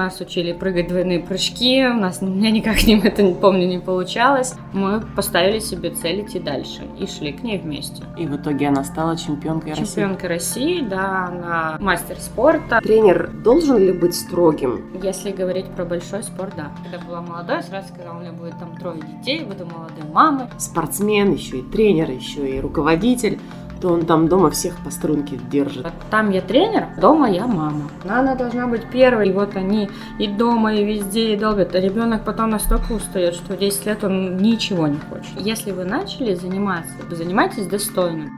нас учили прыгать двойные прыжки, у нас у меня никак не это не помню не получалось. Мы поставили себе цель идти дальше и шли к ней вместе. И в итоге она стала чемпионкой России. Чемпионкой России, да, она мастер спорта. Тренер должен ли быть строгим? Если говорить про большой спорт, да. Когда была молодой, сразу сказала, у меня будет там трое детей, буду молодой мамой. Спортсмен, еще и тренер, еще и руководитель то он там дома всех по струнке держит. Там я тренер, дома я мама. Она должна быть первой. И вот они и дома, и везде, и долбят. А ребенок потом настолько устает, что в 10 лет он ничего не хочет. Если вы начали заниматься, занимайтесь достойно.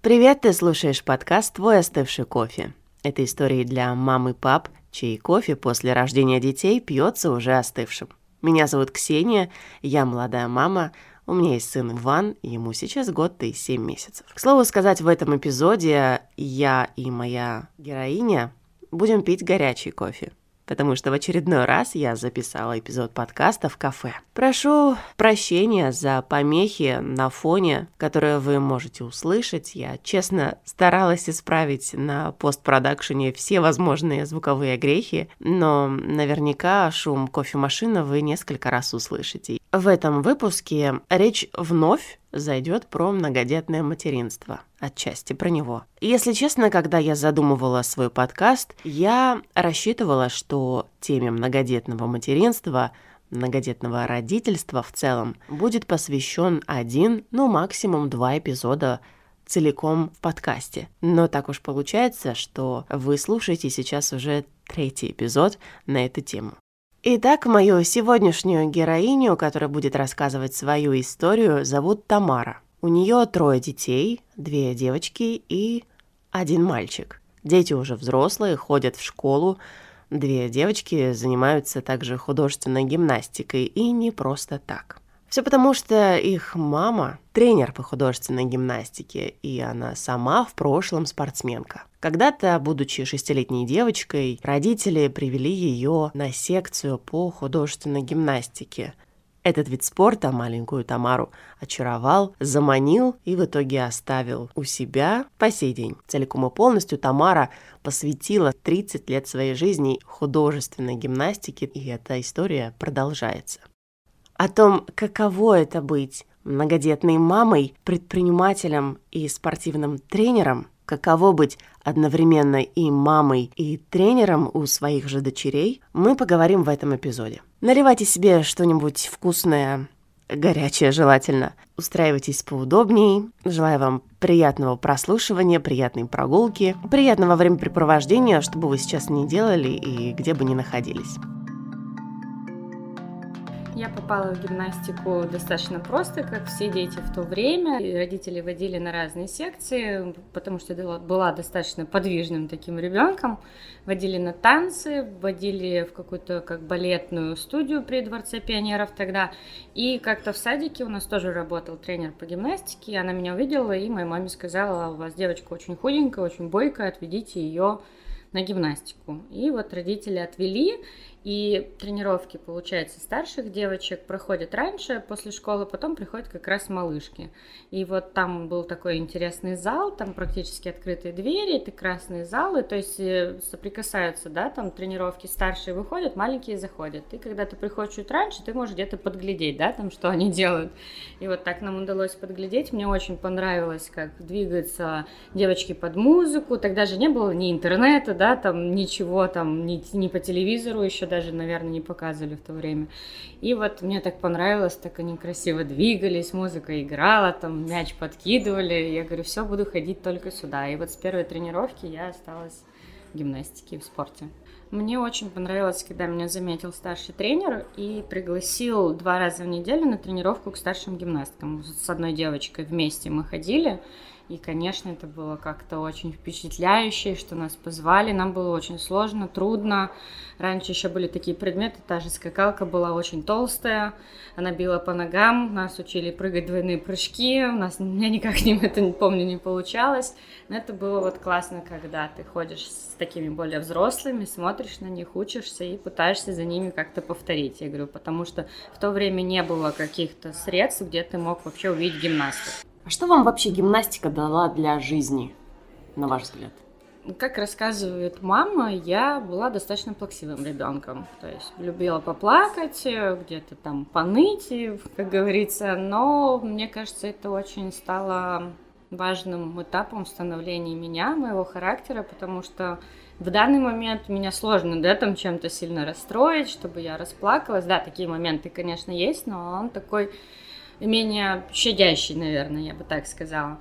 Привет, ты слушаешь подкаст «Твой остывший кофе». Это истории для мам и пап, чей кофе после рождения детей пьется уже остывшим. Меня зовут Ксения, я молодая мама, у меня есть сын Иван, ему сейчас год и семь месяцев. К слову сказать, в этом эпизоде я и моя героиня будем пить горячий кофе потому что в очередной раз я записала эпизод подкаста в кафе. Прошу прощения за помехи на фоне, которые вы можете услышать. Я, честно, старалась исправить на постпродакшене все возможные звуковые грехи, но наверняка шум кофемашины вы несколько раз услышите. В этом выпуске речь вновь зайдет про многодетное материнство, отчасти про него. Если честно, когда я задумывала свой подкаст, я рассчитывала, что теме многодетного материнства многодетного родительства в целом будет посвящен один, ну максимум два эпизода целиком в подкасте. Но так уж получается, что вы слушаете сейчас уже третий эпизод на эту тему. Итак, мою сегодняшнюю героиню, которая будет рассказывать свою историю, зовут Тамара. У нее трое детей, две девочки и один мальчик. Дети уже взрослые, ходят в школу. Две девочки занимаются также художественной гимнастикой и не просто так. Все потому, что их мама тренер по художественной гимнастике, и она сама в прошлом спортсменка. Когда-то, будучи шестилетней девочкой, родители привели ее на секцию по художественной гимнастике. Этот вид спорта маленькую Тамару очаровал, заманил и в итоге оставил у себя по сей день. Целиком и полностью Тамара посвятила 30 лет своей жизни художественной гимнастике, и эта история продолжается о том, каково это быть многодетной мамой, предпринимателем и спортивным тренером, каково быть одновременно и мамой, и тренером у своих же дочерей, мы поговорим в этом эпизоде. Наливайте себе что-нибудь вкусное, горячее желательно. Устраивайтесь поудобнее. Желаю вам приятного прослушивания, приятной прогулки, приятного времяпрепровождения, что бы вы сейчас ни делали и где бы ни находились. Я попала в гимнастику достаточно просто, как все дети в то время. И родители водили на разные секции, потому что я была достаточно подвижным таким ребенком. Водили на танцы, водили в какую-то как балетную студию при Дворце пионеров тогда. И как-то в садике у нас тоже работал тренер по гимнастике. Она меня увидела и моей маме сказала, у вас девочка очень худенькая, очень бойкая, отведите ее на гимнастику. И вот родители отвели, и тренировки, получается, старших девочек проходят раньше, после школы, потом приходят как раз малышки. И вот там был такой интересный зал, там практически открытые двери, это красные залы, то есть э, соприкасаются, да, там тренировки старшие выходят, маленькие заходят. И когда ты приходишь чуть раньше, ты можешь где-то подглядеть, да, там, что они делают. И вот так нам удалось подглядеть. Мне очень понравилось, как двигаются девочки под музыку. Тогда же не было ни интернета, да, там ничего там, ни, ни по телевизору еще даже, наверное, не показывали в то время. И вот мне так понравилось, так они красиво двигались, музыка играла, там мяч подкидывали. Я говорю, все, буду ходить только сюда. И вот с первой тренировки я осталась в гимнастике и в спорте. Мне очень понравилось, когда меня заметил старший тренер и пригласил два раза в неделю на тренировку к старшим гимнасткам. С одной девочкой вместе мы ходили. И, конечно, это было как-то очень впечатляюще, что нас позвали. Нам было очень сложно, трудно. Раньше еще были такие предметы, та же скакалка была очень толстая, она била по ногам, нас учили прыгать двойные прыжки, у нас, у меня никак не, это, не помню, не получалось. Но это было вот классно, когда ты ходишь с такими более взрослыми, смотришь на них, учишься и пытаешься за ними как-то повторить, я говорю, потому что в то время не было каких-то средств, где ты мог вообще увидеть гимнастов. А что вам вообще гимнастика дала для жизни, на ваш взгляд? как рассказывает мама, я была достаточно плаксивым ребенком. То есть любила поплакать, где-то там поныть, как говорится. Но мне кажется, это очень стало важным этапом становления меня, моего характера, потому что в данный момент меня сложно, да, там чем-то сильно расстроить, чтобы я расплакалась. Да, такие моменты, конечно, есть, но он такой менее щадящий, наверное, я бы так сказала.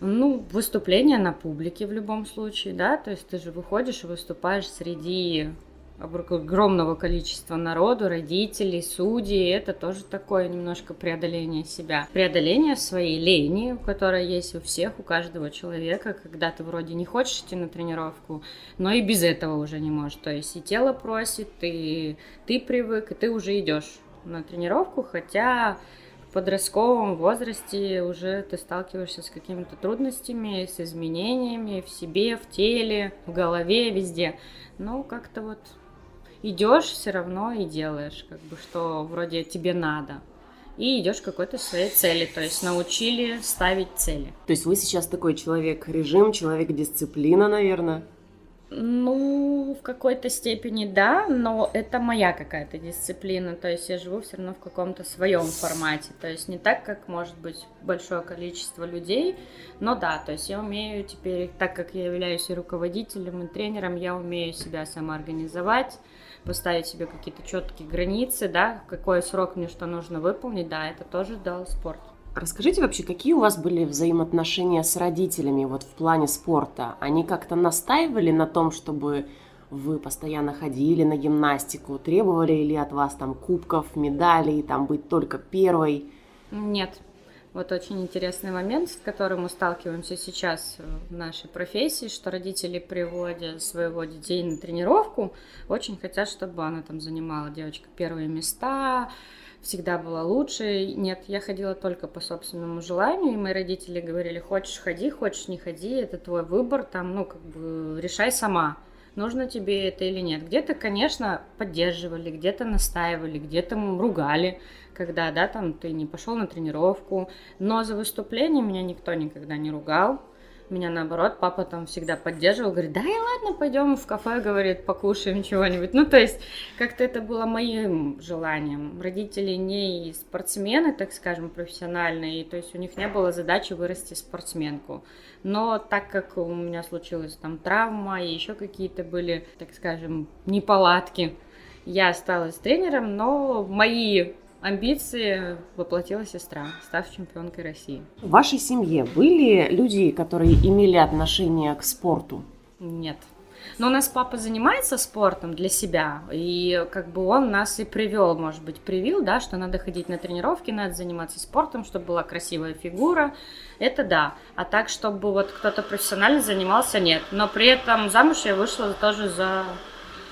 Ну, выступление на публике в любом случае, да, то есть ты же выходишь и выступаешь среди огромного количества народу, родителей, судей, это тоже такое немножко преодоление себя. Преодоление своей лени, которая есть у всех, у каждого человека, когда ты вроде не хочешь идти на тренировку, но и без этого уже не можешь. То есть и тело просит, и ты привык, и ты уже идешь на тренировку, хотя подростковом возрасте уже ты сталкиваешься с какими-то трудностями, с изменениями в себе, в теле, в голове, везде. Ну, как-то вот идешь все равно и делаешь, как бы, что вроде тебе надо. И идешь к какой-то своей цели, то есть научили ставить цели. То есть вы сейчас такой человек режим, человек дисциплина, наверное? Ну, в какой-то степени да, но это моя какая-то дисциплина, то есть я живу все равно в каком-то своем формате, то есть не так, как может быть большое количество людей, но да, то есть я умею теперь, так как я являюсь и руководителем, и тренером, я умею себя самоорганизовать, поставить себе какие-то четкие границы, да, какой срок мне что нужно выполнить, да, это тоже дал спорт. Расскажите вообще, какие у вас были взаимоотношения с родителями вот в плане спорта? Они как-то настаивали на том, чтобы вы постоянно ходили на гимнастику? Требовали ли от вас там кубков, медалей, там быть только первой? Нет, вот очень интересный момент, с которым мы сталкиваемся сейчас в нашей профессии, что родители, приводя своего детей на тренировку, очень хотят, чтобы она там занимала девочка первые места, всегда была лучше. Нет, я ходила только по собственному желанию, и мои родители говорили, хочешь ходи, хочешь не ходи, это твой выбор, там, ну, как бы решай сама нужно тебе это или нет. Где-то, конечно, поддерживали, где-то настаивали, где-то ругали, когда, да, там ты не пошел на тренировку, но за выступление меня никто никогда не ругал. Меня наоборот, папа там всегда поддерживал, говорит, да и ладно, пойдем в кафе, говорит, покушаем чего-нибудь. Ну, то есть, как-то это было моим желанием. Родители не спортсмены, так скажем, профессиональные, то есть у них не было задачи вырасти спортсменку. Но так как у меня случилась там травма и еще какие-то были, так скажем, неполадки, я осталась тренером, но мои амбиции воплотила сестра, став чемпионкой России. В вашей семье были люди, которые имели отношение к спорту? Нет. Но у нас папа занимается спортом для себя, и как бы он нас и привел, может быть, привил, да, что надо ходить на тренировки, надо заниматься спортом, чтобы была красивая фигура, это да. А так, чтобы вот кто-то профессионально занимался, нет. Но при этом замуж я вышла тоже за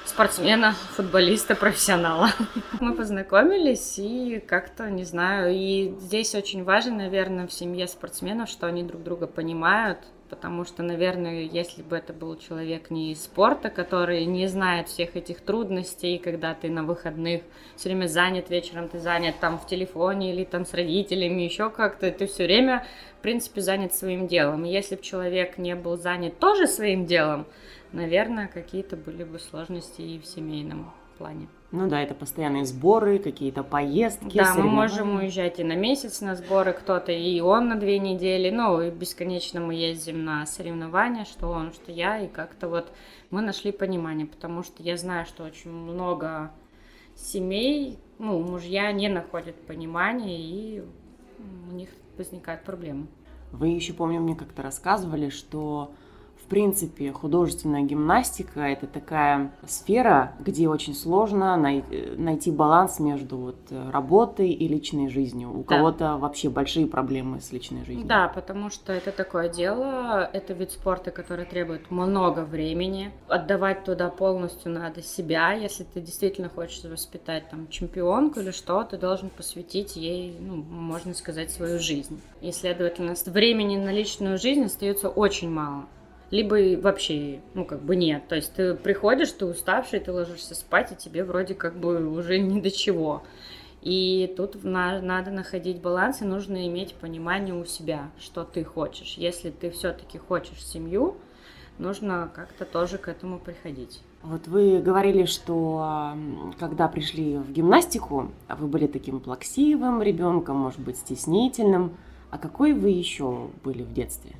спортсмена, футболиста, профессионала. Мы познакомились и как-то, не знаю, и здесь очень важно, наверное, в семье спортсменов, что они друг друга понимают, потому что, наверное, если бы это был человек не из спорта, который не знает всех этих трудностей, когда ты на выходных все время занят, вечером ты занят там в телефоне или там с родителями, еще как-то, ты все время, в принципе, занят своим делом. И если бы человек не был занят тоже своим делом, наверное, какие-то были бы сложности и в семейном плане. Ну да, это постоянные сборы, какие-то поездки. Да, мы можем уезжать и на месяц на сборы, кто-то и он на две недели. Ну, и бесконечно мы ездим на соревнования, что он, что я, и как-то вот мы нашли понимание, потому что я знаю, что очень много семей, ну, мужья не находят понимания, и у них возникают проблемы. Вы еще, помню, мне как-то рассказывали, что в принципе, художественная гимнастика – это такая сфера, где очень сложно най- найти баланс между вот работой и личной жизнью. У да. кого-то вообще большие проблемы с личной жизнью. Да, потому что это такое дело, это вид спорта, который требует много времени. Отдавать туда полностью надо себя. Если ты действительно хочешь воспитать там чемпионку или что, ты должен посвятить ей, ну, можно сказать, свою жизнь. И, следовательно, времени на личную жизнь остается очень мало либо вообще, ну, как бы нет. То есть ты приходишь, ты уставший, ты ложишься спать, и тебе вроде как бы уже ни до чего. И тут надо находить баланс, и нужно иметь понимание у себя, что ты хочешь. Если ты все-таки хочешь семью, нужно как-то тоже к этому приходить. Вот вы говорили, что когда пришли в гимнастику, вы были таким плаксивым ребенком, может быть, стеснительным. А какой вы еще были в детстве?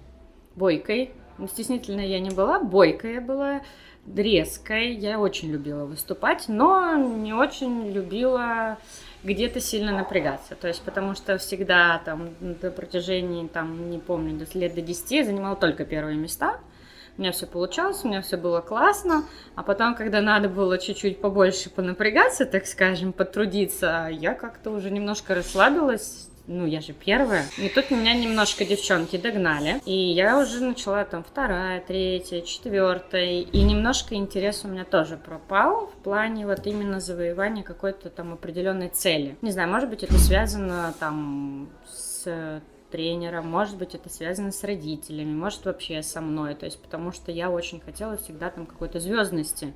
Бойкой. Ну, стеснительной я не была, бойкая была, резкой. Я очень любила выступать, но не очень любила где-то сильно напрягаться. То есть, потому что всегда там до протяжении, там, не помню, до лет до 10 я занимала только первые места – у меня все получалось, у меня все было классно, а потом, когда надо было чуть-чуть побольше понапрягаться, так скажем, потрудиться, я как-то уже немножко расслабилась, ну, я же первая. И тут меня немножко девчонки догнали. И я уже начала там вторая, третья, четвертая. И немножко интерес у меня тоже пропал в плане вот именно завоевания какой-то там определенной цели. Не знаю, может быть, это связано там с тренером, может быть, это связано с родителями, может, вообще со мной, то есть потому что я очень хотела всегда там какой-то звездности.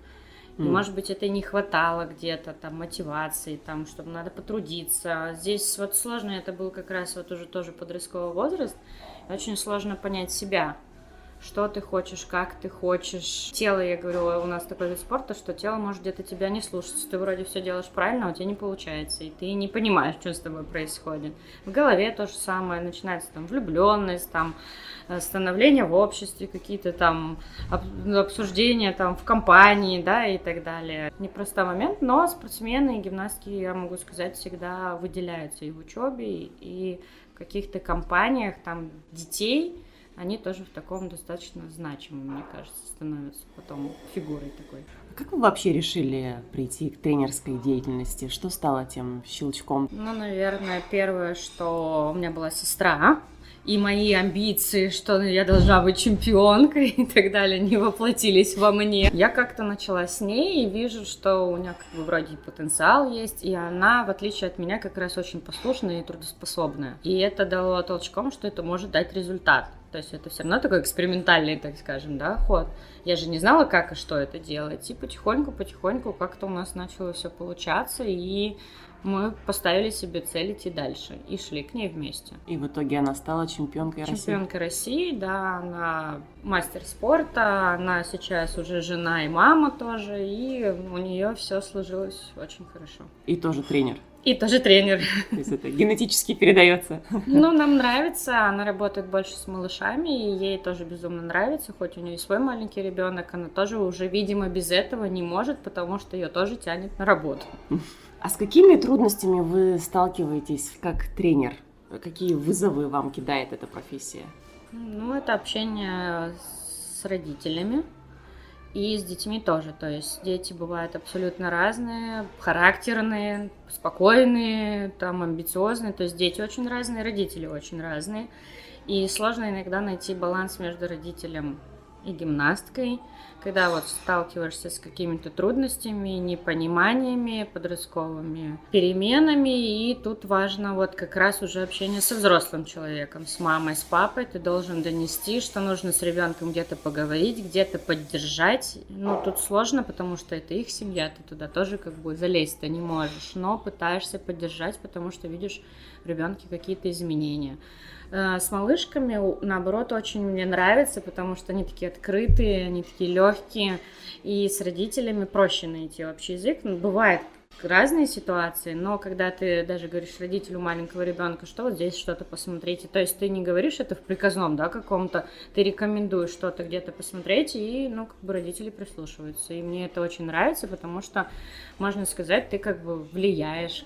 Mm. может быть, это и не хватало где-то, там, мотивации, там, чтобы надо потрудиться. Здесь вот сложно, это был как раз вот уже тоже подростковый возраст, очень сложно понять себя, что ты хочешь, как ты хочешь. Тело, я говорю, у нас такой вид спорта, что тело может где-то тебя не слушаться. Ты вроде все делаешь правильно, а у тебя не получается, и ты не понимаешь, что с тобой происходит. В голове то же самое, начинается там влюбленность, там э, становление в обществе, какие-то там обсуждения там в компании, да, и так далее. Непростой момент, но спортсмены и гимнастки, я могу сказать, всегда выделяются и в учебе, и в каких-то компаниях там детей, они тоже в таком достаточно значимом, мне кажется, становятся потом фигурой такой. А как вы вообще решили прийти к тренерской деятельности? Что стало тем щелчком? Ну, наверное, первое, что у меня была сестра, и мои амбиции, что я должна быть чемпионкой и так далее, не воплотились во мне. Я как-то начала с ней и вижу, что у нее как бы вроде потенциал есть, и она, в отличие от меня, как раз очень послушная и трудоспособная. И это дало толчком, что это может дать результат. То есть это все равно такой экспериментальный, так скажем, да, ход. Я же не знала, как и что это делать. И потихоньку-потихоньку как-то у нас начало все получаться, и мы поставили себе цель идти дальше и шли к ней вместе. И в итоге она стала чемпионкой России? Чемпионкой России, да, она мастер спорта, она сейчас уже жена и мама тоже, и у нее все сложилось очень хорошо. И тоже тренер? И тоже тренер. То есть это генетически передается. Ну, нам нравится, она работает больше с малышами, и ей тоже безумно нравится, хоть у нее и свой маленький ребенок, она тоже уже, видимо, без этого не может, потому что ее тоже тянет на работу. А с какими трудностями вы сталкиваетесь как тренер? Какие вызовы вам кидает эта профессия? Ну, это общение с родителями и с детьми тоже. То есть дети бывают абсолютно разные, характерные, спокойные, там, амбициозные. То есть дети очень разные, родители очень разные. И сложно иногда найти баланс между родителем и гимнасткой – когда вот сталкиваешься с какими-то трудностями, непониманиями, подростковыми переменами, и тут важно вот как раз уже общение со взрослым человеком, с мамой, с папой, ты должен донести, что нужно с ребенком где-то поговорить, где-то поддержать. Ну, тут сложно, потому что это их семья, ты туда тоже как бы залезть-то не можешь, но пытаешься поддержать, потому что видишь ребенке какие-то изменения. Э, с малышками, наоборот, очень мне нравится, потому что они такие открытые, они такие легкие, и с родителями проще найти общий язык. Ну, бывает разные ситуации, но когда ты даже говоришь родителю маленького ребенка, что вот здесь что-то посмотрите, то есть ты не говоришь это в приказном, да, каком-то, ты рекомендуешь что-то где-то посмотреть, и, ну, как бы родители прислушиваются, и мне это очень нравится, потому что, можно сказать, ты как бы влияешь,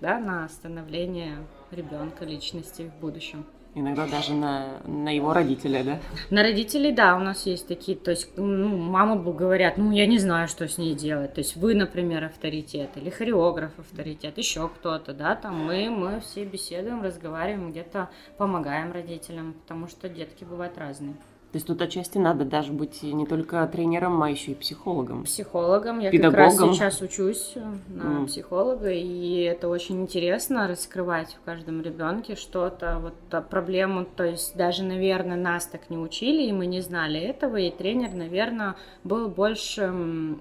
да, на становление ребенка, личности в будущем. Иногда даже на, на его родителей, да? На родителей, да, у нас есть такие, то есть, ну, мама говорят, ну, я не знаю, что с ней делать. То есть вы, например, авторитет, или хореограф авторитет, еще кто-то, да, там мы, мы все беседуем, разговариваем, где-то помогаем родителям, потому что детки бывают разные. То есть тут отчасти надо даже быть не только тренером, а еще и психологом. Психологом. Я Педагогом. как раз сейчас учусь на mm. психолога, и это очень интересно раскрывать в каждом ребенке что-то, вот проблему. То есть даже, наверное, нас так не учили, и мы не знали этого, и тренер, наверное, был больше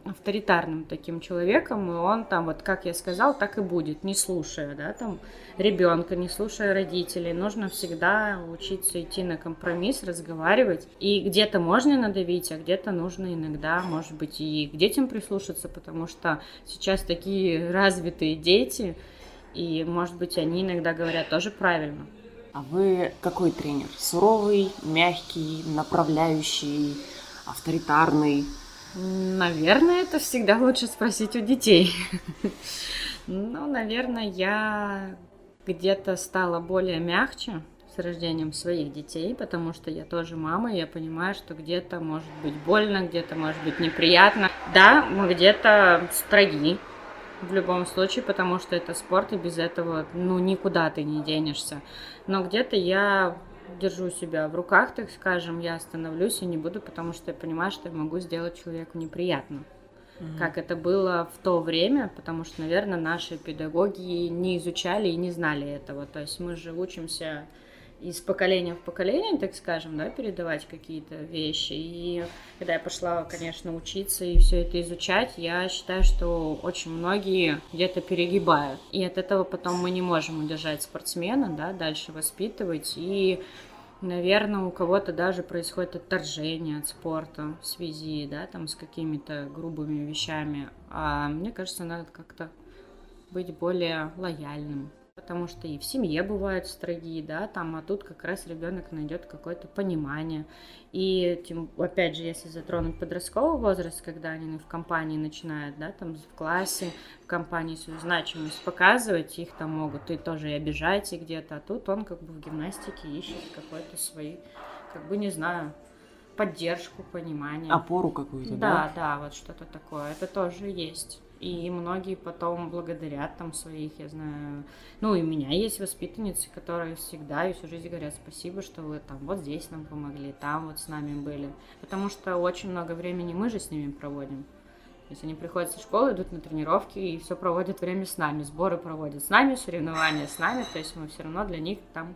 авторитарным таким человеком, и он там, вот как я сказал, так и будет, не слушая, да, там ребенка, не слушая родителей. Нужно всегда учиться идти на компромисс, разговаривать И где-то можно надавить, а где-то нужно иногда, может быть, и к детям прислушаться, потому что сейчас такие развитые дети, и, может быть, они иногда говорят тоже правильно. А вы какой тренер? Суровый, мягкий, направляющий, авторитарный? Наверное, это всегда лучше спросить у детей. Ну, наверное, я где-то стала более мягче с рождением своих детей, потому что я тоже мама, и я понимаю, что где-то может быть больно, где-то может быть неприятно. Да, мы где-то строги, в любом случае, потому что это спорт, и без этого, ну, никуда ты не денешься. Но где-то я держу себя в руках, так скажем, я остановлюсь и не буду, потому что я понимаю, что я могу сделать человеку неприятно. Mm-hmm. Как это было в то время, потому что, наверное, наши педагоги не изучали и не знали этого. То есть мы же учимся из поколения в поколение, так скажем, да, передавать какие-то вещи. И когда я пошла, конечно, учиться и все это изучать, я считаю, что очень многие где-то перегибают. И от этого потом мы не можем удержать спортсмена, да, дальше воспитывать. И Наверное, у кого-то даже происходит отторжение от спорта в связи, да, там с какими-то грубыми вещами. А мне кажется, надо как-то быть более лояльным потому что и в семье бывают строги, да, там, а тут как раз ребенок найдет какое-то понимание. И, тем, опять же, если затронуть подростковый возраст, когда они в компании начинают, да, там, в классе, в компании свою значимость показывать, их там могут и тоже и обижать, и где-то, а тут он как бы в гимнастике ищет какой-то свой, как бы, не знаю, поддержку, понимание. Опору какую-то, да? Да, да, вот что-то такое. Это тоже есть. И многие потом благодарят там своих, я знаю, ну и у меня есть воспитанницы, которые всегда и всю жизнь говорят спасибо, что вы там вот здесь нам помогли, там вот с нами были. Потому что очень много времени мы же с ними проводим. То есть они приходят со школы, идут на тренировки и все проводят время с нами, сборы проводят с нами, соревнования с нами, то есть мы все равно для них там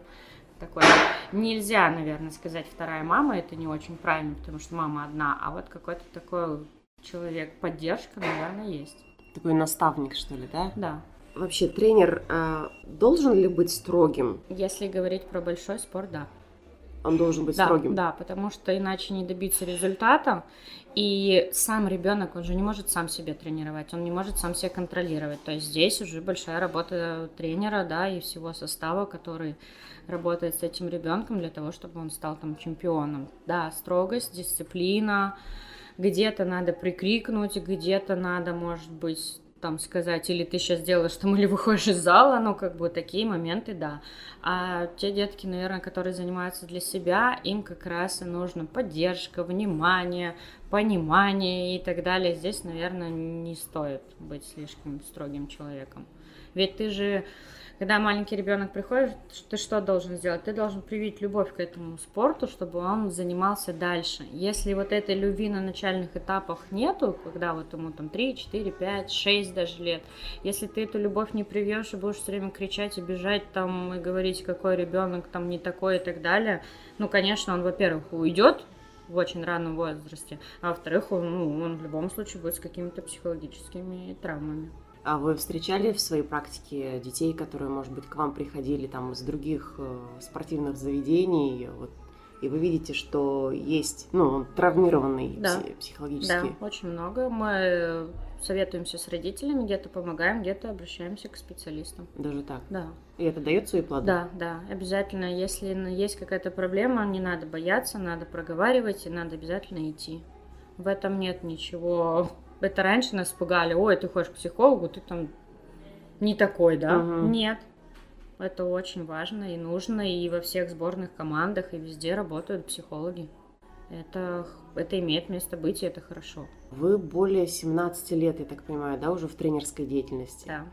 такое. Нельзя, наверное, сказать вторая мама, это не очень правильно, потому что мама одна, а вот какой-то такой человек, поддержка, наверное, есть. Такой наставник, что ли, да? Да. Вообще, тренер э, должен ли быть строгим? Если говорить про большой спорт, да. Он должен быть да, строгим. Да, потому что иначе не добиться результата. И сам ребенок, он же не может сам себя тренировать, он не может сам себя контролировать. То есть здесь уже большая работа тренера, да, и всего состава, который работает с этим ребенком для того, чтобы он стал там чемпионом. Да, строгость, дисциплина, где-то надо прикрикнуть, где-то надо, может быть, там сказать, или ты сейчас делаешь там, или выходишь из зала, ну, как бы такие моменты, да. А те детки, наверное, которые занимаются для себя, им как раз и нужна поддержка, внимание, понимание и так далее. Здесь, наверное, не стоит быть слишком строгим человеком. Ведь ты же когда маленький ребенок приходит, ты что должен сделать? Ты должен привить любовь к этому спорту, чтобы он занимался дальше. Если вот этой любви на начальных этапах нету, когда вот ему там 3, 4, 5, 6 даже лет, если ты эту любовь не привьешь и будешь все время кричать и бежать там и говорить, какой ребенок там не такой и так далее, ну, конечно, он, во-первых, уйдет, в очень раннем возрасте, а во-вторых, он, ну, он в любом случае будет с какими-то психологическими травмами. А вы встречали в своей практике детей, которые, может быть, к вам приходили там из других э, спортивных заведений, вот, и вы видите, что есть, ну, он травмированный да. психологически? Да, очень много. Мы советуемся с родителями, где-то помогаем, где-то обращаемся к специалистам. Даже так? Да. И это дает свои плоды? Да, да, обязательно. Если есть какая-то проблема, не надо бояться, надо проговаривать и надо обязательно идти. В этом нет ничего это раньше нас пугали, ой, ты ходишь к психологу, ты там не такой, да? Угу. Нет. Это очень важно и нужно, и во всех сборных командах, и везде работают психологи. Это, это имеет место быть, и это хорошо. Вы более 17 лет, я так понимаю, да, уже в тренерской деятельности? Да.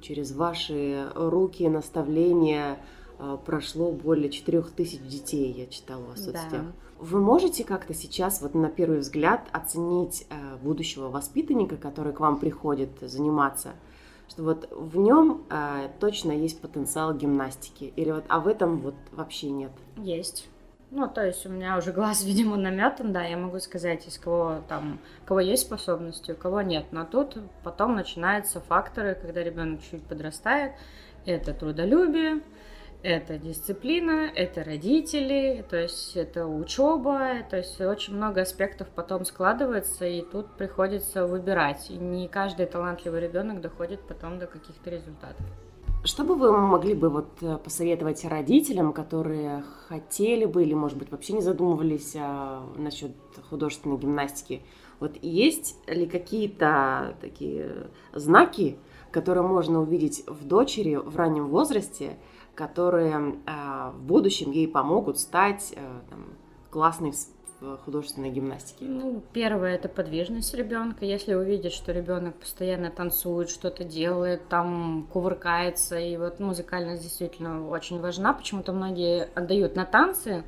Через ваши руки, наставления э, прошло более 4000 детей, я читала в соцсетях. Да. Вы можете как-то сейчас, вот на первый взгляд, оценить э, будущего воспитанника, который к вам приходит заниматься, что вот в нем э, точно есть потенциал гимнастики, или вот, а в этом вот вообще нет? Есть. Ну, то есть у меня уже глаз, видимо, наметан, да, я могу сказать, из кого там, кого есть способности, у кого нет. Но тут потом начинаются факторы, когда ребенок чуть подрастает, это трудолюбие, это дисциплина, это родители, то есть это учеба, то есть очень много аспектов потом складывается, и тут приходится выбирать. И не каждый талантливый ребенок доходит потом до каких-то результатов. Что бы вы могли бы вот э, посоветовать родителям, которые хотели бы или, может быть, вообще не задумывались а, насчет художественной гимнастики? Вот есть ли какие-то такие знаки, которые можно увидеть в дочери в раннем возрасте, которые а, в будущем ей помогут стать а, там, классной в художественной гимнастике? Ну, первое это подвижность ребенка. Если увидит, что ребенок постоянно танцует, что-то делает, там кувыркается, и вот музыкальность действительно очень важна. Почему-то многие отдают на танцы,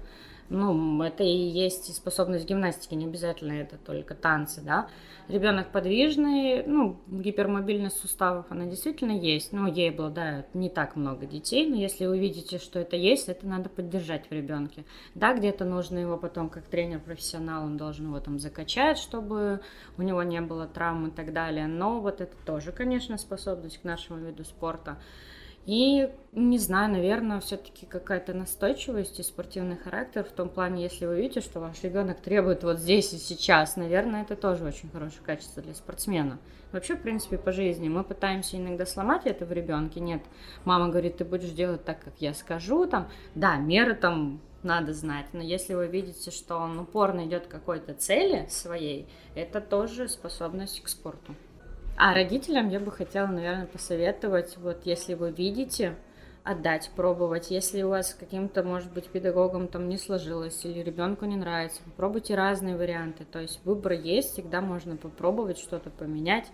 ну, это и есть способность гимнастики, не обязательно это только танцы, да. Ребенок подвижный, ну, гипермобильность суставов, она действительно есть, но ей обладают не так много детей, но если вы видите, что это есть, это надо поддержать в ребенке. Да, где-то нужно его потом, как тренер-профессионал, он должен его там закачать, чтобы у него не было травм и так далее, но вот это тоже, конечно, способность к нашему виду спорта. И, не знаю, наверное, все-таки какая-то настойчивость и спортивный характер в том плане, если вы видите, что ваш ребенок требует вот здесь и сейчас, наверное, это тоже очень хорошее качество для спортсмена. Вообще, в принципе, по жизни мы пытаемся иногда сломать это в ребенке. Нет, мама говорит, ты будешь делать так, как я скажу, там, да, меры там надо знать, но если вы видите, что он упорно идет к какой-то цели своей, это тоже способность к спорту. А родителям я бы хотела, наверное, посоветовать, вот если вы видите, отдать, пробовать. Если у вас каким-то, может быть, педагогом там не сложилось или ребенку не нравится, попробуйте разные варианты. То есть выбор есть, всегда можно попробовать что-то поменять,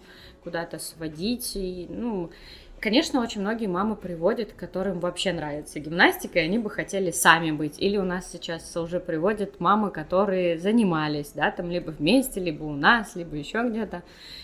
куда-то сводить. И, ну, Конечно, очень многие мамы приводят, которым вообще нравится гимнастика, и они бы хотели сами быть. Или у нас сейчас уже приводят мамы, которые занимались, да, там либо вместе, либо у нас, либо еще где-то.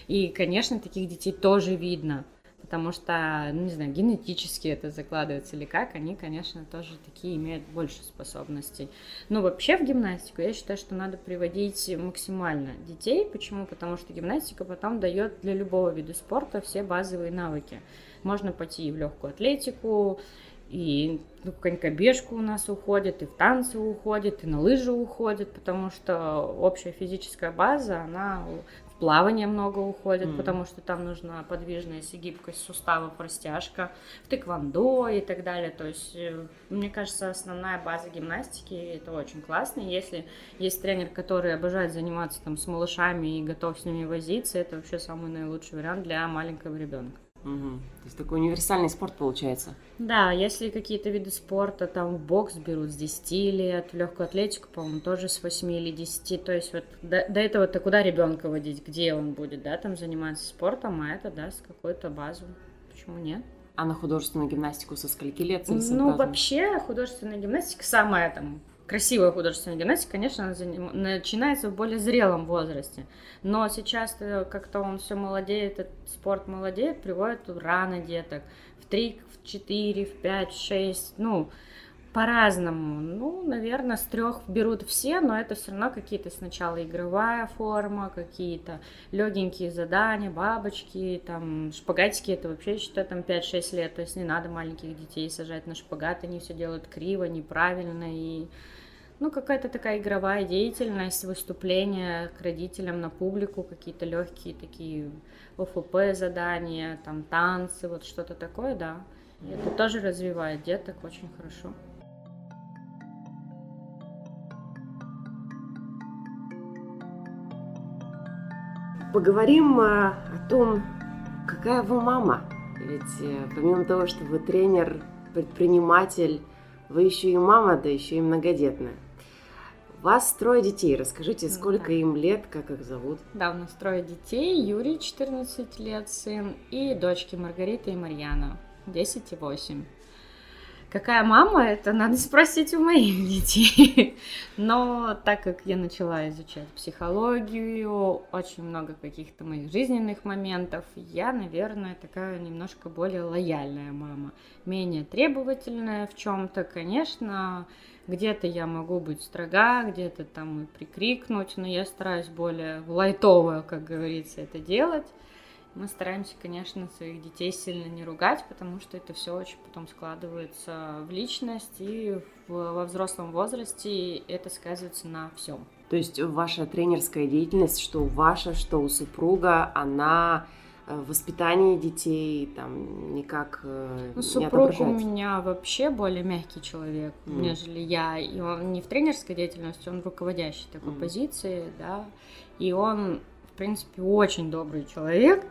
И, конечно, таких детей тоже видно потому что, ну, не знаю, генетически это закладывается или как, они, конечно, тоже такие имеют больше способностей. Но вообще в гимнастику я считаю, что надо приводить максимально детей. Почему? Потому что гимнастика потом дает для любого вида спорта все базовые навыки. Можно пойти и в легкую атлетику, и ну, конькобежку у нас уходит, и в танцы уходит, и на лыжи уходит, потому что общая физическая база, она в плавание много уходит, mm. потому что там нужна подвижность и гибкость суставов, растяжка, в тэквондо и так далее. То есть, э, мне кажется, основная база гимнастики это очень классно. Если есть тренер, который обожает заниматься там с малышами и готов с ними возиться, это вообще самый наилучший вариант для маленького ребенка. Угу. То есть такой универсальный спорт получается. Да, если какие-то виды спорта, там в бокс берут с 10 лет, в легкую атлетику, по-моему, тоже с 8 или 10. То есть вот до, до этого-то куда ребенка водить, где он будет, да, там заниматься спортом, а это даст какую-то базу. Почему нет? А на художественную гимнастику со скольки лет? Ну, вообще, художественная гимнастика самая там красивая художественная гимнастика, конечно, начинается в более зрелом возрасте. Но сейчас э, как-то он все молодеет, этот спорт молодеет, приводит рано деток. В 3, в 4, в 5, в 6, ну, по-разному. Ну, наверное, с трех берут все, но это все равно какие-то сначала игровая форма, какие-то легенькие задания, бабочки, там, шпагатики, это вообще, считаю, там 5-6 лет, то есть не надо маленьких детей сажать на шпагат, они все делают криво, неправильно, и ну, какая-то такая игровая деятельность, выступления к родителям на публику, какие-то легкие такие ОФП задания, там танцы, вот что-то такое, да. Это тоже развивает деток очень хорошо. Поговорим э, о том, какая вы мама. Ведь э, помимо того, что вы тренер, предприниматель, вы еще и мама, да еще и многодетная. Вас трое детей. Расскажите, ну сколько да. им лет, как их зовут? Да, у нас трое детей. Юрий, 14 лет, сын, и дочки Маргарита и Марьяна, 10 и 8. Какая мама, это надо спросить у моих детей. Но так как я начала изучать психологию, очень много каких-то моих жизненных моментов, я, наверное, такая немножко более лояльная мама. Менее требовательная в чем-то, конечно, где-то я могу быть строга, где-то там и прикрикнуть, но я стараюсь более лайтово, как говорится, это делать. Мы стараемся, конечно, своих детей сильно не ругать, потому что это все очень потом складывается в личность, и в, во взрослом возрасте это сказывается на всем. То есть ваша тренерская деятельность, что ваша, что у супруга, она воспитании детей там никак э, ну, супруг у меня вообще более мягкий человек, Mm. нежели я. И он не в тренерской деятельности, он в руководящей такой Мгм. позиции, да. И он, в принципе, очень добрый человек.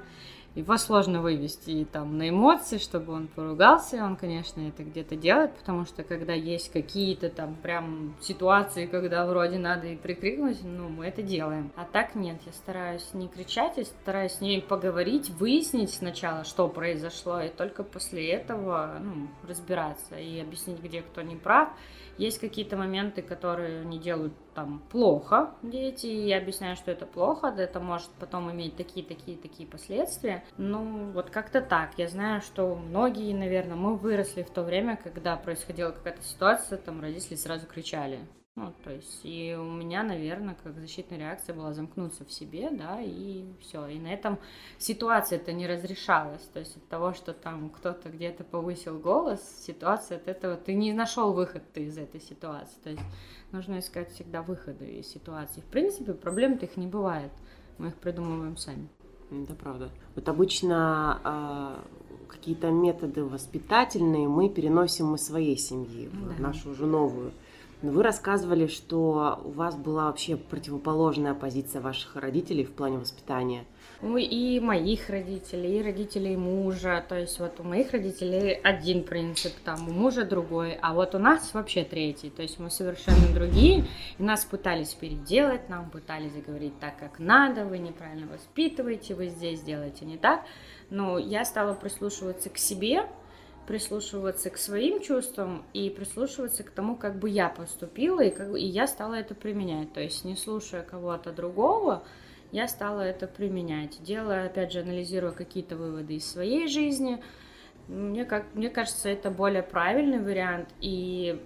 Его сложно вывести там на эмоции, чтобы он поругался. Он, конечно, это где-то делает, потому что когда есть какие-то там прям ситуации, когда вроде надо и прикрикнуть, ну, мы это делаем. А так нет, я стараюсь не кричать, я стараюсь с ней поговорить, выяснить сначала, что произошло, и только после этого ну, разбираться и объяснить, где кто не прав. Есть какие-то моменты, которые они делают там плохо, дети, и объясняю, что это плохо, да это может потом иметь такие-такие-такие последствия. Ну, вот как-то так. Я знаю, что многие, наверное, мы выросли в то время, когда происходила какая-то ситуация, там родители сразу кричали. Ну, то есть, и у меня, наверное, как защитная реакция была замкнуться в себе, да, и все. И на этом ситуация это не разрешалась. То есть от того, что там кто-то где-то повысил голос, ситуация от этого, ты не нашел выход ты из этой ситуации. То есть нужно искать всегда выходы из ситуации. В принципе, проблем-то их не бывает. Мы их придумываем сами. Это правда. Вот обычно а, какие-то методы воспитательные мы переносим из своей семьи в Да. нашу уже новую. Но Вы рассказывали, что у вас была вообще противоположная позиция ваших родителей в плане воспитания. Ну, и моих родителей, и родителей мужа. То есть вот у моих родителей один принцип, там у мужа другой, а вот у нас вообще третий. То есть мы совершенно другие, и нас пытались переделать, нам пытались говорить так, как надо, вы неправильно воспитываете, вы здесь делаете не так. Но я стала прислушиваться к себе, прислушиваться к своим чувствам и прислушиваться к тому, как бы я поступила, и, как, и я стала это применять. То есть не слушая кого-то другого, я стала это применять, делая, опять же, анализируя какие-то выводы из своей жизни. Мне, как, мне кажется, это более правильный вариант. И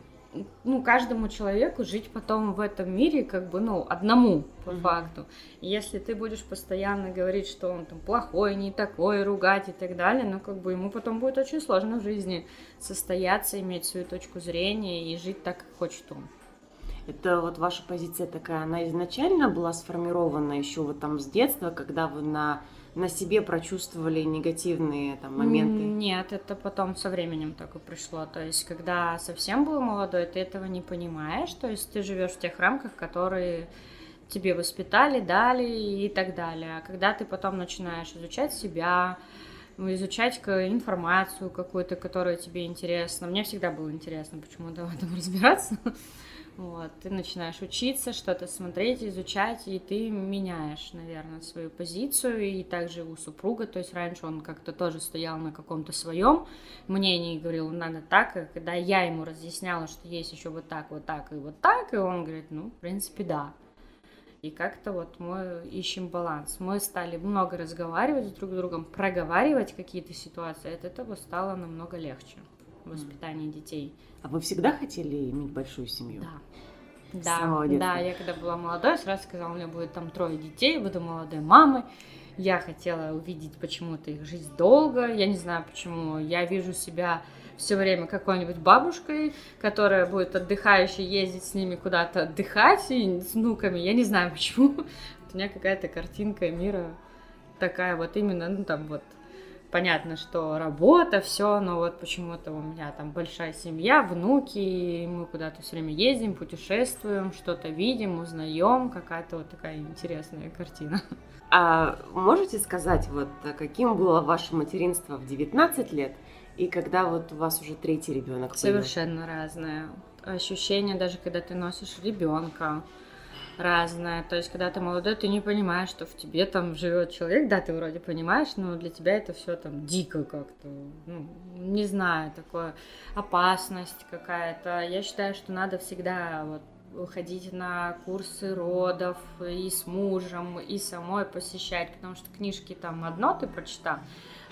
ну, каждому человеку жить потом в этом мире как бы, ну, одному по Мгм. факту. И если ты будешь постоянно говорить, что он там плохой, не такой, ругать и так далее, ну, как бы ему потом будет очень сложно в жизни состояться, иметь свою точку зрения и жить так, как хочет он. Это вот ваша позиция такая, она изначально была сформирована еще вот там с детства, когда вы на, на себе прочувствовали негативные там моменты? Нет, это потом со временем так и пришло. То есть, когда совсем был молодой, ты этого не понимаешь. То есть, ты живешь в тех рамках, которые тебе воспитали, дали и так далее. А когда ты потом начинаешь изучать себя, изучать информацию какую-то, которая тебе интересна. Мне всегда было интересно почему-то в этом разбираться. Вот, ты начинаешь учиться, что-то смотреть, изучать, и ты меняешь, наверное, свою позицию, и также у супруга, то есть раньше он как-то тоже стоял на каком-то своем мнении и говорил, надо так, и когда я ему разъясняла, что есть еще вот так, вот так и вот так, и он говорит, ну, в принципе, да. И как-то вот мы ищем баланс. Мы стали много разговаривать друг с другом, проговаривать какие-то ситуации, от этого стало намного легче в воспитании детей. А вы всегда хотели иметь большую семью? Да. Да, да, я когда была молодой, сразу сказала, у меня будет там трое детей, буду молодой мамой. Я хотела увидеть почему-то их жизнь долго, я не знаю почему. Я вижу себя все время какой-нибудь бабушкой, которая будет отдыхающей ездить с ними куда-то отдыхать и с внуками. Я не знаю почему. Вот У меня какая-то картинка мира такая вот именно, ну там вот понятно, что работа, все, но вот почему-то у меня там большая семья, внуки, и мы куда-то все время ездим, путешествуем, что-то видим, узнаем, какая-то вот такая интересная картина. А можете сказать, вот каким было ваше материнство в 19 лет и когда вот у вас уже третий ребенок Совершенно разное. Ощущение, даже когда ты носишь ребенка, разное. То есть, когда ты молодой, ты не понимаешь, что в тебе там живет человек. Да, ты вроде понимаешь, но для тебя это все там дико как-то. Ну, не знаю, такое опасность какая-то. Я считаю, что надо всегда вот выходить на курсы родов и с мужем, и самой посещать, потому что книжки там одно ты прочитал,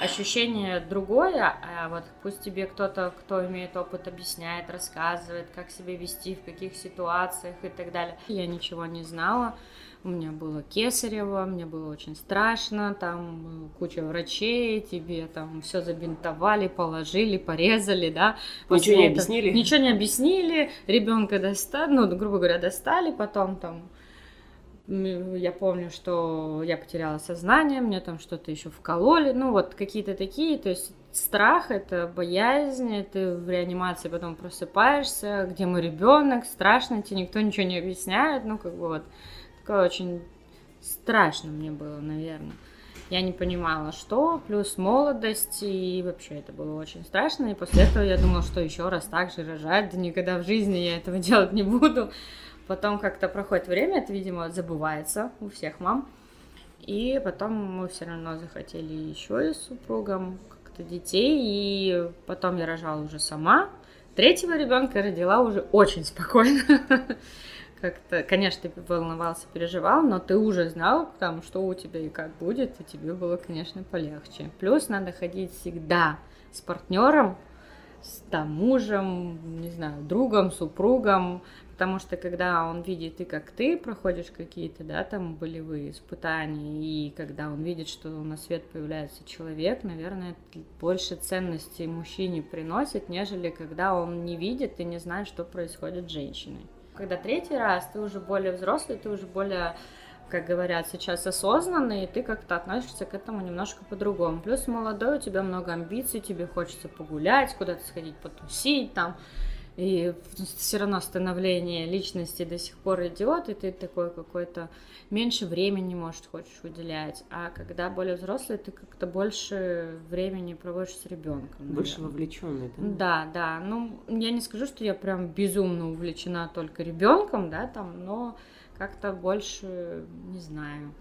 ощущение другое, а вот пусть тебе кто-то, кто имеет опыт, объясняет, рассказывает, как себя вести, в каких ситуациях и так далее. Я ничего не знала, У меня было кесарево, мне было очень страшно, там куча врачей, тебе там все забинтовали, положили, порезали, да. После ничего не объяснили? Ничего не объяснили, ребенка достали, ну, грубо говоря, достали, потом там я помню, что я потеряла сознание, мне там что-то еще вкололи, ну вот какие-то такие, то есть страх, это боязнь, ты в реанимации потом просыпаешься, где мой ребенок, страшно, тебе никто ничего не объясняет, ну как бы вот такое очень страшно мне было, наверное. Я не понимала, что, плюс молодость, и вообще это было очень страшно. И после этого я думала, что еще раз так же рожать, да никогда в жизни я этого делать не буду. Потом как-то проходит время, это, видимо, забывается у всех мам. И потом мы все равно захотели еще и с супругом как-то детей. И потом я рожала уже сама. Третьего ребенка родила уже очень спокойно. Как-то, конечно, ты волновался, переживал, но ты уже знал, там, что у тебя и как будет, и тебе было, конечно, полегче. Плюс надо ходить всегда с партнером, с там, мужем, не знаю, другом, супругом, потому что когда он видит и как ты проходишь какие-то, да, там болевые испытания, и когда он видит, что на свет появляется человек, наверное, больше ценностей мужчине приносит, нежели когда он не видит и не знает, что происходит с женщиной. Когда третий раз ты уже более взрослый, ты уже более как говорят сейчас, осознанный, и ты как-то относишься к этому немножко по-другому. Плюс молодой, у тебя много амбиций, тебе хочется погулять, куда-то сходить потусить, там, и все равно становление личности до сих пор идет, и ты такой какой-то меньше времени, может, хочешь уделять. А когда более взрослый, ты как-то больше времени проводишь с ребенком. Больше вовлеченный, да? Да, да. Ну, я не скажу, что я прям безумно увлечена только ребенком, да, там, но как-то больше, не знаю,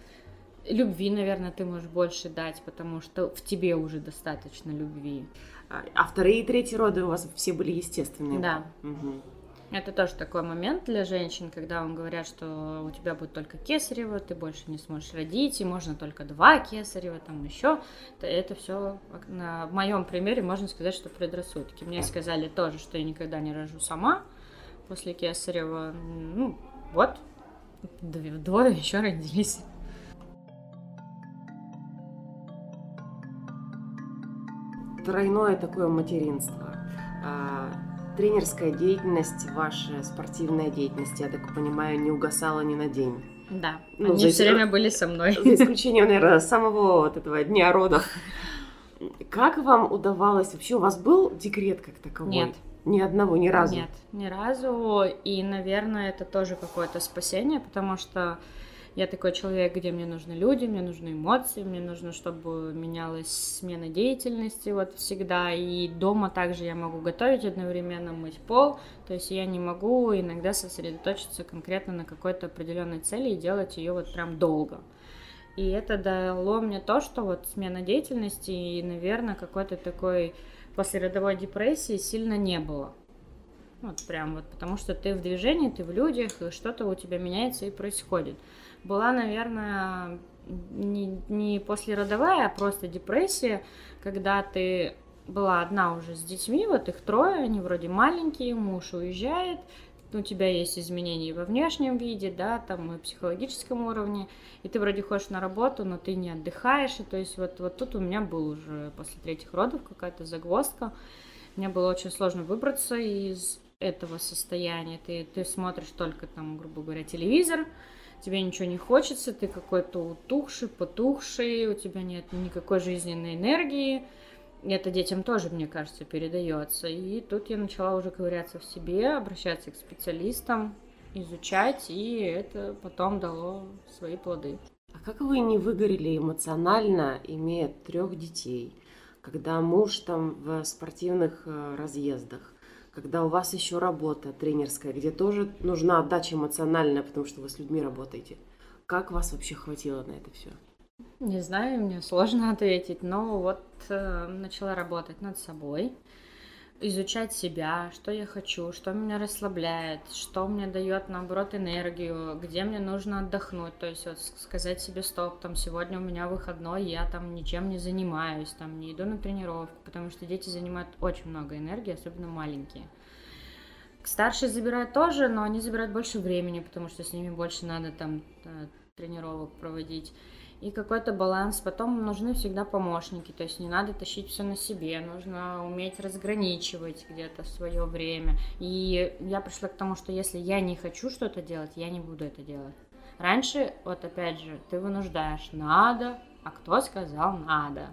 любви, наверное, ты можешь больше дать, потому что в тебе уже достаточно любви. А вторые и третьи роды у вас все были естественные? Да. Угу. Это тоже такой момент для женщин, когда вам говорят, что у тебя будет только кесарево, ты больше не сможешь родить, и можно только два кесарева, там еще. Это все на моем примере можно сказать, что предрассудки. Мне сказали тоже, что я никогда не рожу сама после кесарева. Ну, вот, двое еще родились. Тройное такое материнство. А, тренерская деятельность, ваша спортивная деятельность, я так понимаю, не угасала ни на день. Да, ну, они за... все время были со мной. За исключением, наверное, самого вот этого дня родов. Как вам удавалось? Вообще у вас был декрет как таковой? Нет. Ни одного, ни разу? Нет, ни разу. И, наверное, это тоже какое-то спасение, потому что я такой человек, где мне нужны люди, мне нужны эмоции, мне нужно, чтобы менялась смена деятельности вот всегда. И дома также я могу готовить одновременно, мыть пол. То есть я не могу иногда сосредоточиться конкретно на какой-то определенной цели и делать ее вот прям долго. И это дало мне то, что вот смена деятельности и, наверное, какой-то такой послеродовой депрессии сильно не было. Вот прям вот, потому что ты в движении, ты в людях, и что-то у тебя меняется и происходит была, наверное, не, не послеродовая, а просто депрессия, когда ты была одна уже с детьми, вот их трое, они вроде маленькие, муж уезжает, у тебя есть изменения во внешнем виде, да, там и психологическом уровне, и ты вроде ходишь на работу, но ты не отдыхаешь, и то есть вот, вот тут у меня был уже после третьих родов какая-то загвоздка, мне было очень сложно выбраться из этого состояния, ты, ты смотришь только там, грубо говоря, телевизор, тебе ничего не хочется, ты какой-то утухший, потухший, у тебя нет никакой жизненной энергии. Это детям тоже, мне кажется, передается. И тут я начала уже ковыряться в себе, обращаться к специалистам, изучать, и это потом дало свои плоды. А как вы не выгорели эмоционально, имея трех детей, когда муж там в спортивных э, разъездах, когда у вас еще работа тренерская, где тоже нужна отдача эмоциональная, потому что вы с людьми работаете. Как вас вообще хватило на это все? Не знаю, мне сложно ответить, но вот э, начала работать над собой изучать себя, что я хочу, что меня расслабляет, что мне дает, наоборот, энергию, где мне нужно отдохнуть, то есть вот сказать себе стоп, там сегодня у меня выходной, я там ничем не занимаюсь, там не иду на тренировку, потому что дети занимают очень много энергии, особенно маленькие. Старшие забирают тоже, но они забирают больше времени, потому что с ними больше надо там тренировок проводить. И какой-то баланс. Потом нужны всегда помощники, то есть не надо тащить все на себе, нужно уметь разграничивать где-то свое время. И я пришла к тому, что если я не хочу что-то делать, я не буду это делать. Раньше, вот опять же, ты вынуждаешь, надо, а кто сказал надо.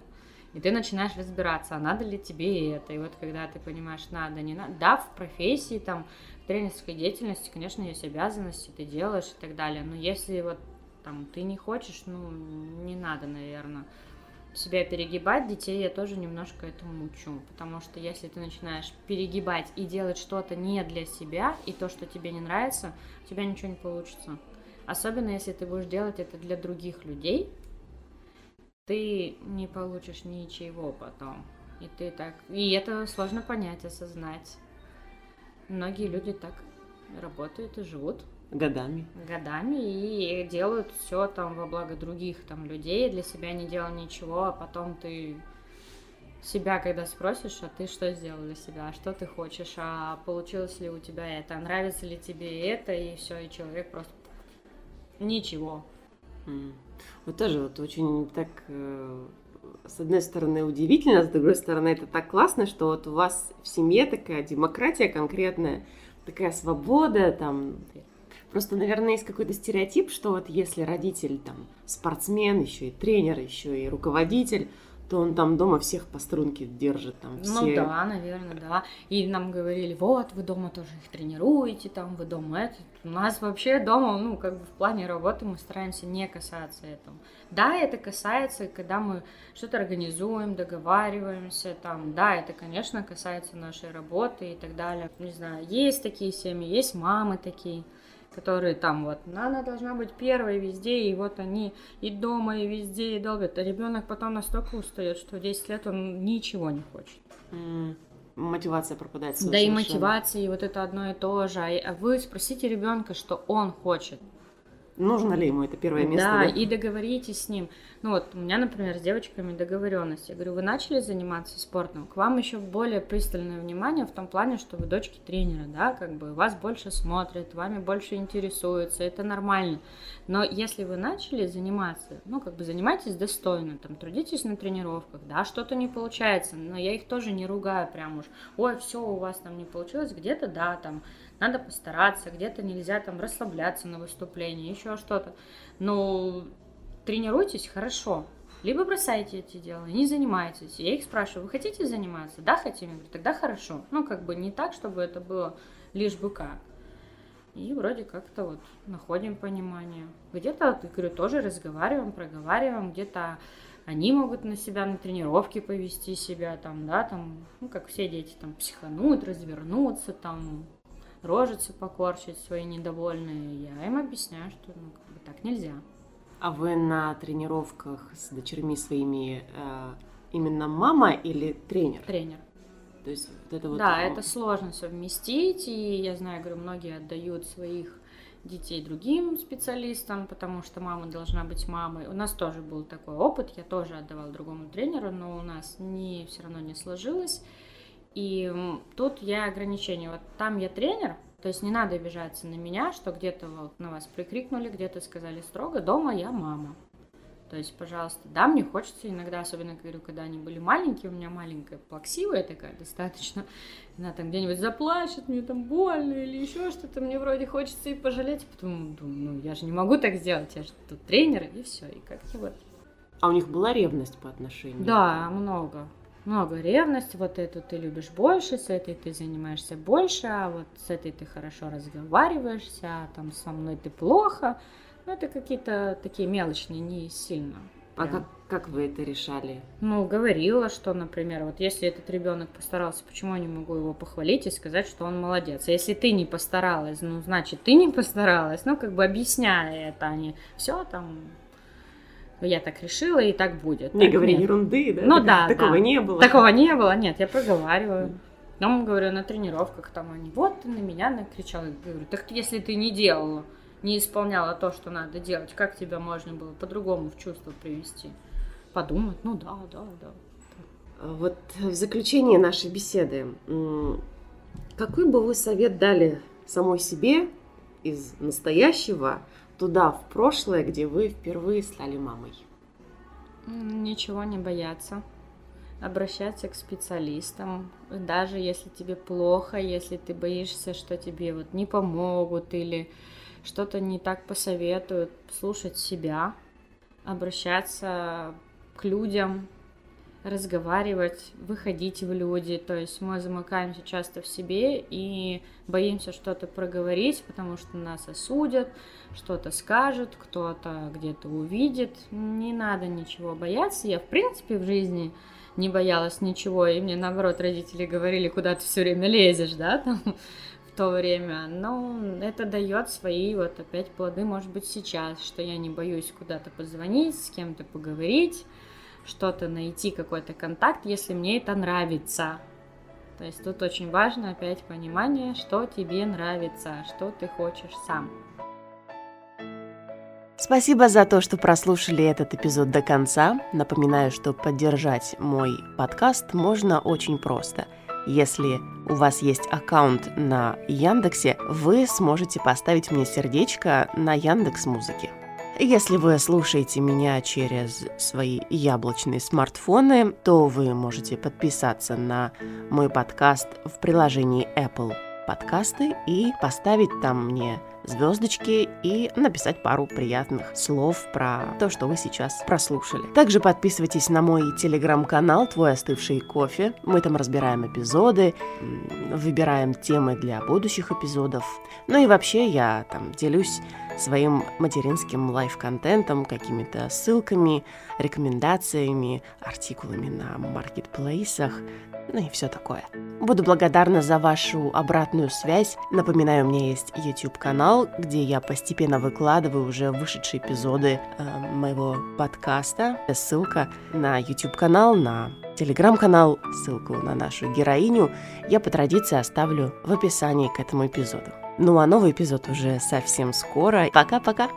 И ты начинаешь разбираться, а надо ли тебе это. И вот когда ты понимаешь, надо, не надо. Да, в профессии, там, в тренерской деятельности, конечно, есть обязанности, ты делаешь и так далее. Но если вот там ты не хочешь, ну, не надо, наверное, себя перегибать. Детей я тоже немножко этому учу. Потому что если ты начинаешь перегибать и делать что-то не для себя, и то, что тебе не нравится, у тебя ничего не получится. Особенно если ты будешь делать это для других людей, ты не получишь ничего потом. И ты так. И это сложно понять, осознать. Многие люди так работают и живут. Годами. Годами и делают все там во благо других там людей, для себя не делал ничего, а потом ты себя, когда спросишь, а ты что сделал для себя, а что ты хочешь, а получилось ли у тебя это, а нравится ли тебе это, и все, и человек просто ничего. Mm. Вот тоже вот очень так, э, с одной стороны, удивительно, с другой стороны, это так классно, что вот у вас в семье такая демократия конкретная, такая свобода, там, Просто, наверное, есть какой-то стереотип, что вот если родитель там спортсмен, еще и тренер, еще и руководитель, то он там дома всех по струнке держит, там Ну все... да, наверное, да. И нам говорили, вот, вы дома тоже их тренируете, там, вы дома это. У нас вообще дома, ну, как бы в плане работы мы стараемся не касаться этого. Да, это касается, когда мы что-то организуем, договариваемся, там, да, это, конечно, касается нашей работы и так далее. Не знаю, есть такие семьи, есть мамы такие, которые там вот, она должна быть первой везде, и вот они и дома, и везде, и долбят. А ребенок потом настолько устает, что в 10 лет он ничего не хочет. М, Мотивация пропадает. Да и мотивация, и вот это одно и то же. А вы спросите ребенка, что он хочет. Нужно ли ему это первое место? да, и договоритесь с ним. Ну вот, у меня, например, с девочками договоренность. Я говорю, вы начали заниматься спортом, к вам еще более пристальное внимание в том плане, что вы дочки тренера, да, как бы вас больше смотрят, вами больше интересуются, это нормально. Но если вы начали заниматься, ну, как бы занимайтесь достойно, там, трудитесь на тренировках, да, что-то не получается, но я их тоже не ругаю прям уж, ой, все у вас там не получилось, где-то, да, там, надо постараться, где-то нельзя там расслабляться на выступлении, еще что-то. Но тренируйтесь хорошо, либо бросайте эти дела, не занимайтесь. Я их спрашиваю, вы хотите заниматься? Да, хотим. Я говорю, тогда хорошо. Ну, как бы не так, чтобы это было лишь бы как. И вроде как-то вот находим понимание. Где-то, говорю, тоже разговариваем, проговариваем, где-то они могут на себя на тренировке повести себя, там, да, там, ну, как все дети, там, психануть, развернуться, там, рожицы покорчить свои недовольные. Я им объясняю, что ну, как бы так нельзя. А вы на тренировках с дочерьми своими э, именно мама или тренер? Тренер. То есть вот это вот... Да, это сложно совместить, и я знаю, говорю, многие отдают своих детей другим специалистам, потому что мама должна быть мамой. У нас тоже был такой опыт, я тоже отдавала другому тренеру, но у нас не все равно не сложилось. И тут я ограничение. Вот там я тренер, то есть не надо обижаться на меня, что где-то вот на вас прикрикнули, где-то сказали строго. Дома я мама. То есть, пожалуйста, да, мне хочется иногда, особенно, говорю, когда они были маленькие, у меня маленькая плаксивая такая достаточно, она там где-нибудь заплачет, мне там больно или еще что-то, мне вроде хочется и пожалеть, потом думаю, ну, я же не могу так сделать, я же тут тренер, и все, и как-то вот. А у них была ревность по отношению? Да, много. Много ревности, вот эту ты любишь больше, с этой ты занимаешься больше, а вот с этой ты хорошо разговариваешься, а там со мной ты плохо. Ну, это какие-то такие мелочные, не сильно. А как, как вы это решали? Ну, говорила, что, например, вот если этот ребенок постарался, почему я не могу его похвалить и сказать, что он молодец? А если ты не постаралась, ну, значит, ты не постаралась. Ну, как бы объясняя это, а не все там, я так решила, и так будет. Не Так говори нет. ерунды, да? Ну Так- да, Такого да. не было. Такого не было, нет, я проговариваю. Потом говорю, на тренировках там они, вот ты на меня накричал. Я говорю, так если ты не делала, не исполняла то, что надо делать, как тебя можно было по-другому в чувство привести? Подумать, ну да, да, да. Вот в заключение нашей беседы, какой бы вы совет дали самой себе из настоящего туда, в прошлое, где вы впервые стали мамой? Ничего не бояться. Обращаться к специалистам, даже если тебе плохо, если ты боишься, что тебе вот не помогут или что-то не так посоветуют, слушать себя, обращаться к людям, разговаривать, выходить в люди. То есть мы замыкаемся часто в себе и боимся что-то проговорить, потому что нас осудят, что-то скажут, кто-то где-то увидит. Не надо ничего бояться. Я, в принципе, в жизни не боялась ничего, и мне, наоборот, родители говорили, куда ты все время лезешь, да, там, в то время. Но это дает свои вот опять плоды, может быть, сейчас, что я не боюсь куда-то позвонить, с кем-то поговорить, что-то найти, какой-то контакт, если мне это нравится. То есть тут очень важно опять понимание, что тебе нравится, что ты хочешь сам. Спасибо за то, что прослушали этот эпизод до конца. Напоминаю, что поддержать мой подкаст можно очень просто. Если у вас есть аккаунт на Яндексе, вы сможете поставить мне сердечко на Яндекс Музыке. Если вы слушаете меня через свои яблочные смартфоны, то вы можете подписаться на мой подкаст в приложении Apple подкасты и поставить там мне звездочки и написать пару приятных слов про то, что вы сейчас прослушали. Также подписывайтесь на мой телеграм-канал «Твой остывший кофе». Мы там разбираем эпизоды, выбираем темы для будущих эпизодов. Ну и вообще я там делюсь своим материнским лайв-контентом, какими-то ссылками, рекомендациями, артикулами на маркетплейсах, ну и все такое. Буду благодарна за вашу обратную связь. Напоминаю, у меня есть YouTube-канал, где я постепенно выкладываю уже вышедшие эпизоды э, моего подкаста. Ссылка на YouTube-канал, на Телеграм-канал, ссылку на нашу героиню я по традиции оставлю в описании к этому эпизоду. Ну а новый эпизод уже совсем скоро. Пока-пока!